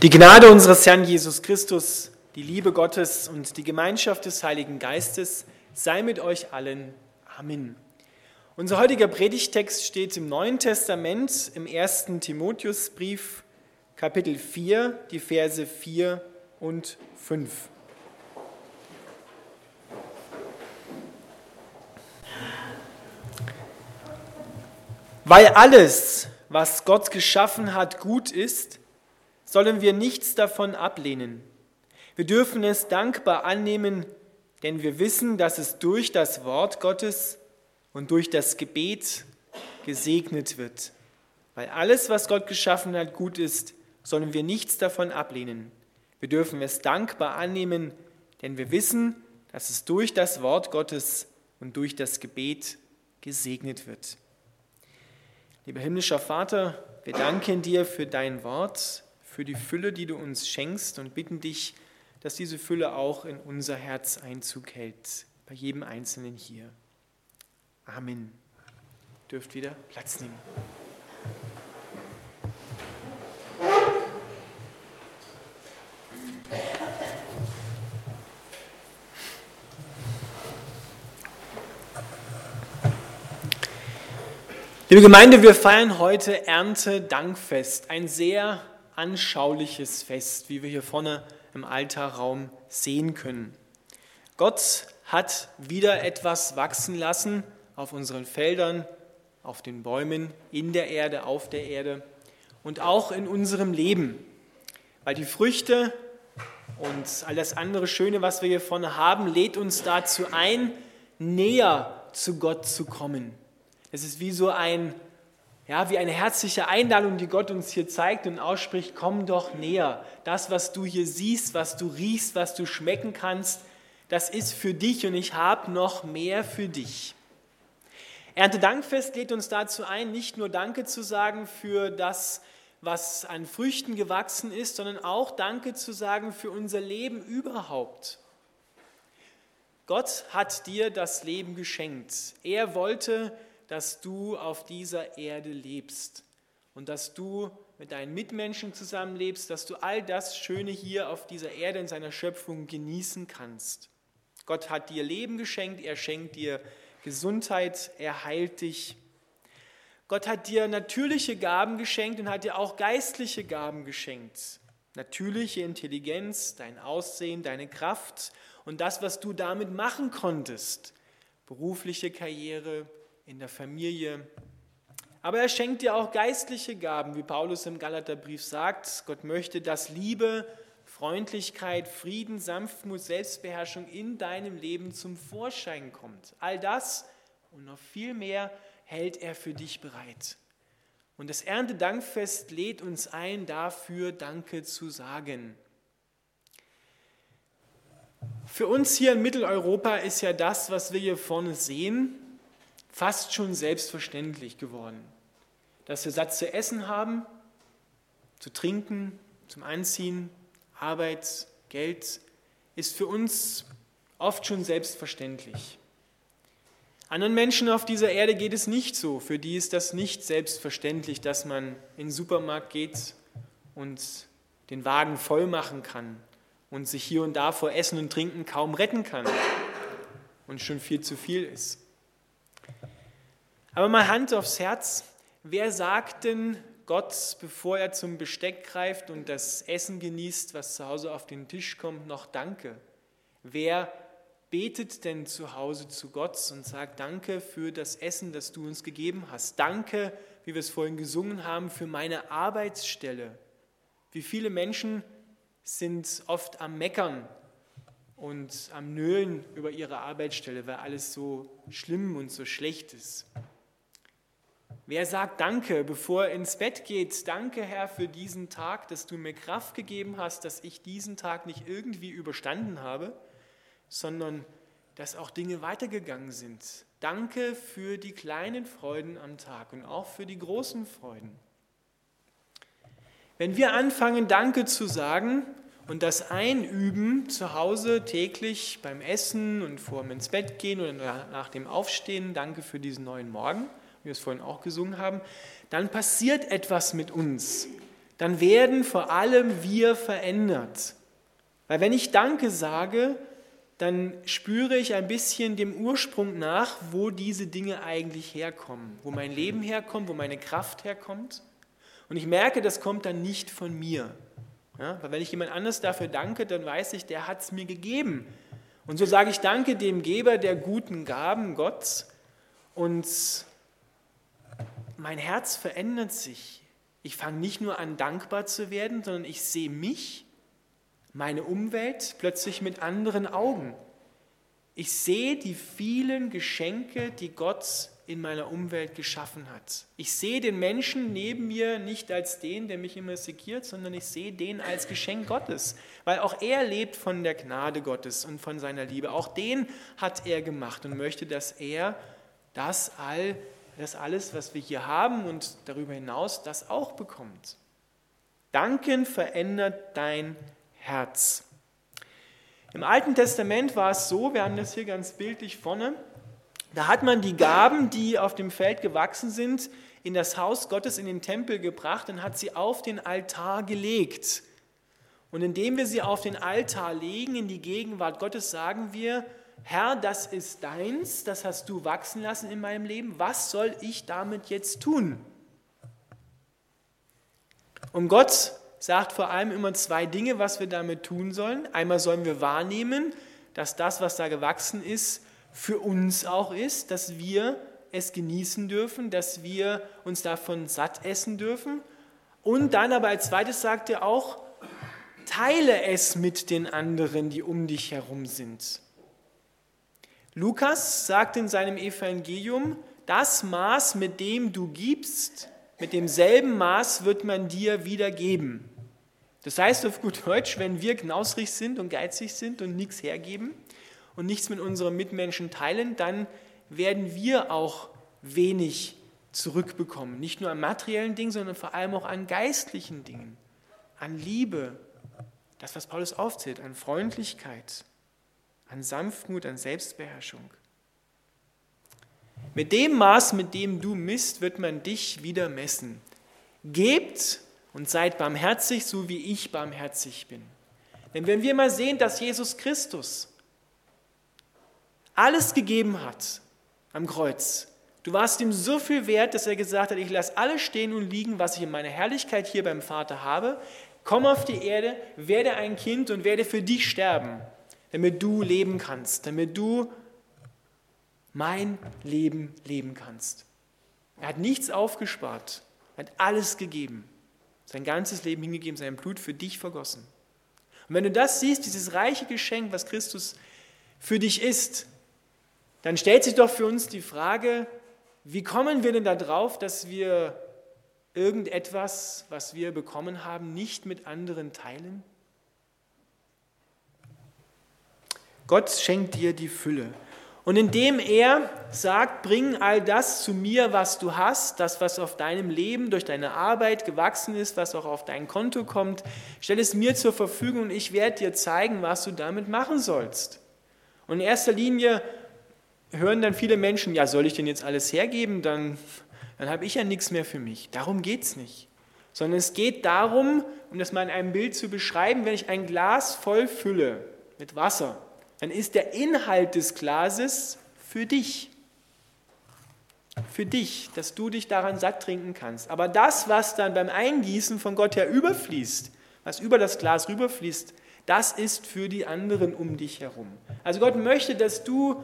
Die Gnade unseres Herrn Jesus Christus, die Liebe Gottes und die Gemeinschaft des Heiligen Geistes sei mit euch allen. Amen. Unser heutiger Predigtext steht im Neuen Testament im ersten Timotheusbrief, Kapitel 4, die Verse 4 und 5. Weil alles, was Gott geschaffen hat, gut ist, sollen wir nichts davon ablehnen. Wir dürfen es dankbar annehmen, denn wir wissen, dass es durch das Wort Gottes und durch das Gebet gesegnet wird. Weil alles, was Gott geschaffen hat, gut ist, sollen wir nichts davon ablehnen. Wir dürfen es dankbar annehmen, denn wir wissen, dass es durch das Wort Gottes und durch das Gebet gesegnet wird. Lieber himmlischer Vater, wir danken dir für dein Wort für die Fülle, die du uns schenkst und bitten dich, dass diese Fülle auch in unser Herz Einzug hält, bei jedem Einzelnen hier. Amen. Dürft wieder Platz nehmen. Liebe Gemeinde, wir feiern heute Erntedankfest, ein sehr anschauliches Fest, wie wir hier vorne im Altarraum sehen können. Gott hat wieder etwas wachsen lassen auf unseren Feldern, auf den Bäumen, in der Erde, auf der Erde und auch in unserem Leben. Weil die Früchte und all das andere Schöne, was wir hier vorne haben, lädt uns dazu ein, näher zu Gott zu kommen. Es ist wie so ein ja, wie eine herzliche Einladung, die Gott uns hier zeigt und ausspricht, komm doch näher. Das, was du hier siehst, was du riechst, was du schmecken kannst, das ist für dich und ich habe noch mehr für dich. Erntedankfest lädt uns dazu ein, nicht nur Danke zu sagen für das, was an Früchten gewachsen ist, sondern auch Danke zu sagen für unser Leben überhaupt. Gott hat dir das Leben geschenkt. Er wollte, dass du auf dieser Erde lebst und dass du mit deinen Mitmenschen zusammenlebst, dass du all das Schöne hier auf dieser Erde in seiner Schöpfung genießen kannst. Gott hat dir Leben geschenkt, er schenkt dir Gesundheit, er heilt dich. Gott hat dir natürliche Gaben geschenkt und hat dir auch geistliche Gaben geschenkt. Natürliche Intelligenz, dein Aussehen, deine Kraft und das, was du damit machen konntest. Berufliche Karriere, in der Familie. Aber er schenkt dir auch geistliche Gaben, wie Paulus im Galaterbrief sagt. Gott möchte, dass Liebe, Freundlichkeit, Frieden, Sanftmut, Selbstbeherrschung in deinem Leben zum Vorschein kommt. All das und noch viel mehr hält er für dich bereit. Und das Erntedankfest lädt uns ein, dafür Danke zu sagen. Für uns hier in Mitteleuropa ist ja das, was wir hier vorne sehen, fast schon selbstverständlich geworden, dass wir Satz zu essen haben, zu trinken, zum Anziehen, Arbeit, Geld, ist für uns oft schon selbstverständlich. Anderen Menschen auf dieser Erde geht es nicht so. Für die ist das nicht selbstverständlich, dass man in den Supermarkt geht und den Wagen voll machen kann und sich hier und da vor Essen und Trinken kaum retten kann und schon viel zu viel ist. Aber mal Hand aufs Herz, wer sagt denn Gott, bevor er zum Besteck greift und das Essen genießt, was zu Hause auf den Tisch kommt, noch Danke? Wer betet denn zu Hause zu Gott und sagt Danke für das Essen, das du uns gegeben hast? Danke, wie wir es vorhin gesungen haben, für meine Arbeitsstelle. Wie viele Menschen sind oft am Meckern und am Nölen über ihre Arbeitsstelle, weil alles so schlimm und so schlecht ist. Wer sagt Danke, bevor er ins Bett geht? Danke, Herr, für diesen Tag, dass du mir Kraft gegeben hast, dass ich diesen Tag nicht irgendwie überstanden habe, sondern dass auch Dinge weitergegangen sind. Danke für die kleinen Freuden am Tag und auch für die großen Freuden. Wenn wir anfangen, Danke zu sagen und das einüben zu Hause täglich beim Essen und vor dem ins Bett gehen oder nach dem Aufstehen, danke für diesen neuen Morgen, wie wir es vorhin auch gesungen haben, dann passiert etwas mit uns. dann werden vor allem wir verändert. Weil wenn ich Danke sage, dann spüre ich ein bisschen dem Ursprung nach, wo diese Dinge eigentlich herkommen, wo mein Leben herkommt, wo meine Kraft herkommt. Und ich merke, das kommt dann nicht von mir. Ja, weil wenn ich jemand anders dafür danke, dann weiß ich, der hat es mir gegeben. Und so sage ich Danke dem Geber der guten Gaben, Gott. Und mein Herz verändert sich. Ich fange nicht nur an, dankbar zu werden, sondern ich sehe mich meine Umwelt plötzlich mit anderen Augen. Ich sehe die vielen Geschenke, die Gott in meiner Umwelt geschaffen hat. Ich sehe den Menschen neben mir nicht als den, der mich immer segiert, sondern ich sehe den als Geschenk Gottes, weil auch er lebt von der Gnade Gottes und von seiner Liebe. Auch den hat er gemacht und möchte, dass er das all das alles, was wir hier haben und darüber hinaus, das auch bekommt. Danken verändert dein Herz. Im Alten Testament war es so, wir haben das hier ganz bildlich vorne, da hat man die Gaben, die auf dem Feld gewachsen sind, in das Haus Gottes, in den Tempel gebracht und hat sie auf den Altar gelegt. Und indem wir sie auf den Altar legen, in die Gegenwart Gottes, sagen wir, Herr, das ist deins, das hast du wachsen lassen in meinem Leben, was soll ich damit jetzt tun? Und Gott sagt vor allem immer zwei Dinge, was wir damit tun sollen. Einmal sollen wir wahrnehmen, dass das, was da gewachsen ist, für uns auch ist, dass wir es genießen dürfen, dass wir uns davon satt essen dürfen. Und dann aber als zweites sagt er auch, teile es mit den anderen, die um dich herum sind. Lukas sagt in seinem Evangelium, das Maß, mit dem du gibst, mit demselben Maß wird man dir wieder geben. Das heißt auf gut Deutsch, wenn wir knausrig sind und geizig sind und nichts hergeben und nichts mit unseren Mitmenschen teilen, dann werden wir auch wenig zurückbekommen. Nicht nur an materiellen Dingen, sondern vor allem auch an geistlichen Dingen, an Liebe, das, was Paulus aufzählt, an Freundlichkeit, an Sanftmut, an Selbstbeherrschung. Mit dem Maß, mit dem du misst, wird man dich wieder messen. Gebt und seid barmherzig, so wie ich barmherzig bin. Denn wenn wir mal sehen, dass Jesus Christus alles gegeben hat am Kreuz, du warst ihm so viel wert, dass er gesagt hat, ich lasse alles stehen und liegen, was ich in meiner Herrlichkeit hier beim Vater habe, komm auf die Erde, werde ein Kind und werde für dich sterben, damit du leben kannst, damit du mein Leben leben kannst. Er hat nichts aufgespart, er hat alles gegeben, sein ganzes Leben hingegeben, sein Blut für dich vergossen. Und wenn du das siehst, dieses reiche Geschenk, was Christus für dich ist, dann stellt sich doch für uns die Frage, wie kommen wir denn darauf, dass wir irgendetwas, was wir bekommen haben, nicht mit anderen teilen? Gott schenkt dir die Fülle. Und indem er sagt, bring all das zu mir, was du hast, das, was auf deinem Leben durch deine Arbeit gewachsen ist, was auch auf dein Konto kommt, stell es mir zur Verfügung und ich werde dir zeigen, was du damit machen sollst. Und in erster Linie hören dann viele Menschen, ja, soll ich denn jetzt alles hergeben, dann, dann habe ich ja nichts mehr für mich. Darum geht es nicht. Sondern es geht darum, um das mal in einem Bild zu beschreiben, wenn ich ein Glas voll fülle mit Wasser, dann ist der Inhalt des Glases für dich. Für dich, dass du dich daran satt trinken kannst. Aber das, was dann beim Eingießen von Gott her überfließt, was über das Glas rüberfließt, das ist für die anderen um dich herum. Also Gott möchte, dass du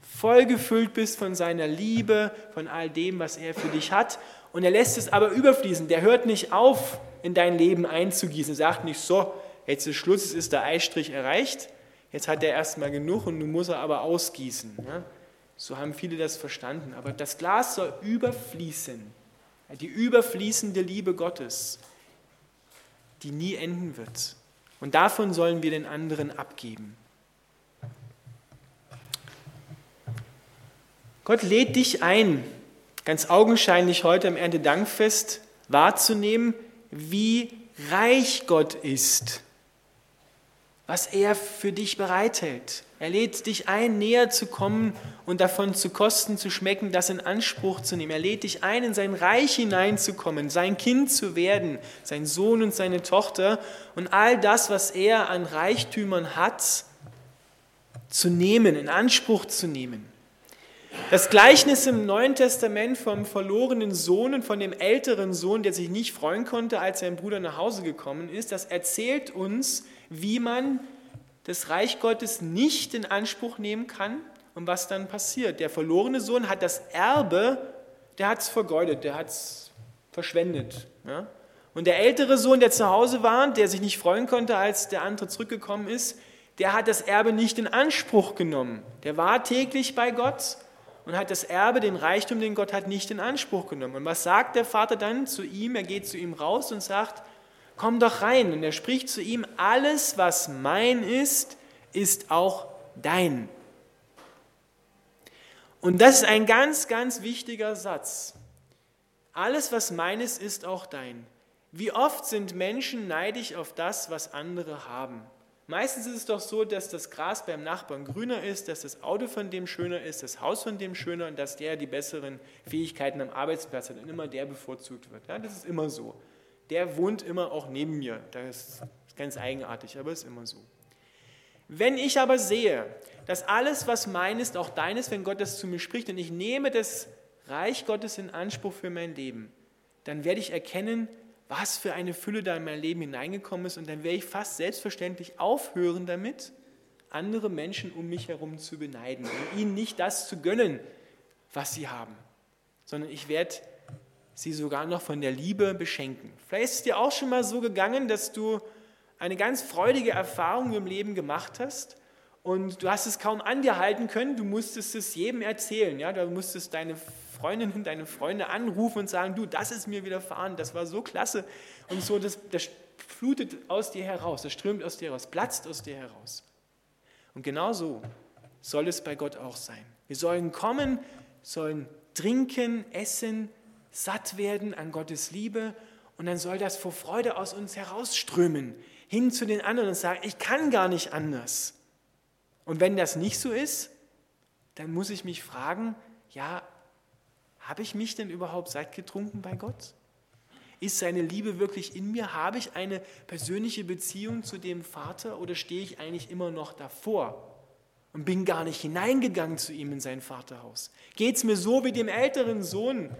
vollgefüllt bist von seiner Liebe, von all dem, was er für dich hat. Und er lässt es aber überfließen. Der hört nicht auf, in dein Leben einzugießen. Er sagt nicht so, jetzt ist Schluss, es ist der Eistrich erreicht, Jetzt hat er erstmal genug und nun muss er aber ausgießen. Ja? So haben viele das verstanden. Aber das Glas soll überfließen. Die überfließende Liebe Gottes, die nie enden wird. Und davon sollen wir den anderen abgeben. Gott lädt dich ein, ganz augenscheinlich heute am Erntedankfest wahrzunehmen, wie reich Gott ist was er für dich bereithält. Er lädt dich ein, näher zu kommen und davon zu kosten, zu schmecken, das in Anspruch zu nehmen. Er lädt dich ein, in sein Reich hineinzukommen, sein Kind zu werden, sein Sohn und seine Tochter und all das, was er an Reichtümern hat, zu nehmen, in Anspruch zu nehmen. Das Gleichnis im Neuen Testament vom verlorenen Sohn und von dem älteren Sohn, der sich nicht freuen konnte, als sein Bruder nach Hause gekommen ist, das erzählt uns, wie man das Reich Gottes nicht in Anspruch nehmen kann und was dann passiert. Der verlorene Sohn hat das Erbe, der hat es vergeudet, der hat es verschwendet. Ja? Und der ältere Sohn, der zu Hause war, der sich nicht freuen konnte, als der andere zurückgekommen ist, der hat das Erbe nicht in Anspruch genommen. Der war täglich bei Gott und hat das Erbe, den Reichtum, den Gott hat, nicht in Anspruch genommen. Und was sagt der Vater dann zu ihm? Er geht zu ihm raus und sagt, komm doch rein. Und er spricht zu ihm, alles, was mein ist, ist auch dein. Und das ist ein ganz, ganz wichtiger Satz. Alles, was meines, ist auch dein. Wie oft sind Menschen neidisch auf das, was andere haben? Meistens ist es doch so, dass das Gras beim Nachbarn grüner ist, dass das Auto von dem schöner ist, das Haus von dem schöner und dass der die besseren Fähigkeiten am Arbeitsplatz hat und immer der bevorzugt wird. Ja, das ist immer so der wohnt immer auch neben mir. Das ist ganz eigenartig, aber ist immer so. Wenn ich aber sehe, dass alles, was mein ist, auch dein ist, wenn Gott das zu mir spricht und ich nehme das Reich Gottes in Anspruch für mein Leben, dann werde ich erkennen, was für eine Fülle da in mein Leben hineingekommen ist und dann werde ich fast selbstverständlich aufhören damit, andere Menschen um mich herum zu beneiden und ihnen nicht das zu gönnen, was sie haben, sondern ich werde sie sogar noch von der Liebe beschenken. Vielleicht ist es dir auch schon mal so gegangen, dass du eine ganz freudige Erfahrung im Leben gemacht hast und du hast es kaum an dir halten können, du musstest es jedem erzählen. Ja? Du musstest deine Freundinnen, deine Freunde anrufen und sagen, du, das ist mir widerfahren, das war so klasse. Und so, das, das flutet aus dir heraus, das strömt aus dir heraus, platzt aus dir heraus. Und genau so soll es bei Gott auch sein. Wir sollen kommen, sollen trinken, essen, satt werden an Gottes Liebe und dann soll das vor Freude aus uns herausströmen, hin zu den anderen und sagen, ich kann gar nicht anders. Und wenn das nicht so ist, dann muss ich mich fragen, ja, habe ich mich denn überhaupt satt getrunken bei Gott? Ist seine Liebe wirklich in mir? Habe ich eine persönliche Beziehung zu dem Vater oder stehe ich eigentlich immer noch davor und bin gar nicht hineingegangen zu ihm in sein Vaterhaus? Geht es mir so wie dem älteren Sohn,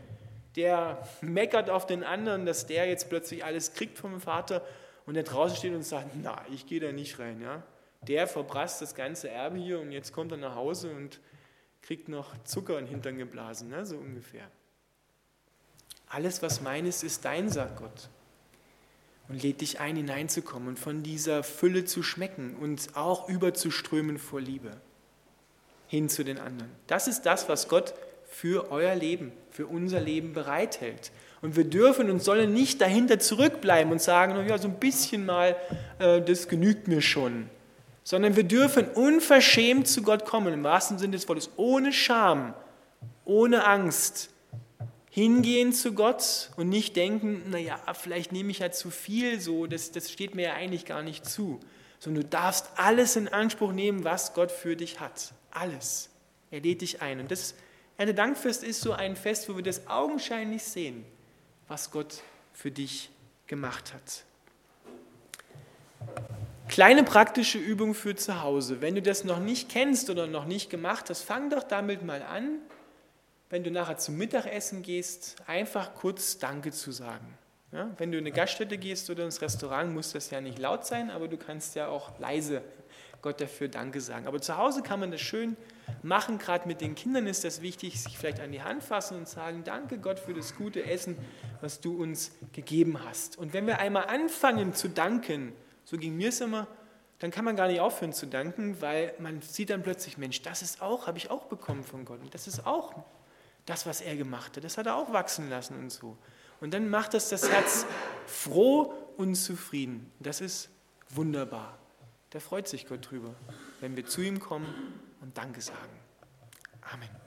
der meckert auf den anderen, dass der jetzt plötzlich alles kriegt vom Vater und der draußen steht und sagt, na, ich gehe da nicht rein. Ja? Der verprasst das ganze Erbe hier und jetzt kommt er nach Hause und kriegt noch Zucker in den Hintern geblasen, ne? so ungefähr. Alles, was meines, ist dein, sagt Gott. Und lädt dich ein, hineinzukommen und von dieser Fülle zu schmecken und auch überzuströmen vor Liebe hin zu den anderen. Das ist das, was Gott für euer Leben, für unser Leben bereithält. Und wir dürfen und sollen nicht dahinter zurückbleiben und sagen, ja, so ein bisschen mal, äh, das genügt mir schon. Sondern wir dürfen unverschämt zu Gott kommen, im wahrsten Sinne des Wortes, ohne Scham, ohne Angst, hingehen zu Gott und nicht denken, naja, vielleicht nehme ich ja zu viel, so, das, das steht mir ja eigentlich gar nicht zu. Sondern du darfst alles in Anspruch nehmen, was Gott für dich hat. Alles. Er lädt dich ein. Und das Erntedankfest ist so ein Fest, wo wir das augenscheinlich sehen, was Gott für dich gemacht hat. Kleine praktische Übung für zu Hause. Wenn du das noch nicht kennst oder noch nicht gemacht hast, fang doch damit mal an, wenn du nachher zum Mittagessen gehst, einfach kurz Danke zu sagen. Ja, wenn du in eine Gaststätte gehst oder ins Restaurant, muss das ja nicht laut sein, aber du kannst ja auch leise Gott dafür Danke sagen. Aber zu Hause kann man das schön machen. Gerade mit den Kindern ist das wichtig, sich vielleicht an die Hand fassen und sagen, danke Gott für das gute Essen, was du uns gegeben hast. Und wenn wir einmal anfangen zu danken, so ging mir es immer, dann kann man gar nicht aufhören zu danken, weil man sieht dann plötzlich, Mensch, das ist auch, habe ich auch bekommen von Gott. Und das ist auch das, was er gemacht hat. Das hat er auch wachsen lassen und so. Und dann macht das das Herz froh und zufrieden. Das ist wunderbar. Da freut sich Gott drüber, wenn wir zu ihm kommen und Danke sagen. Amen.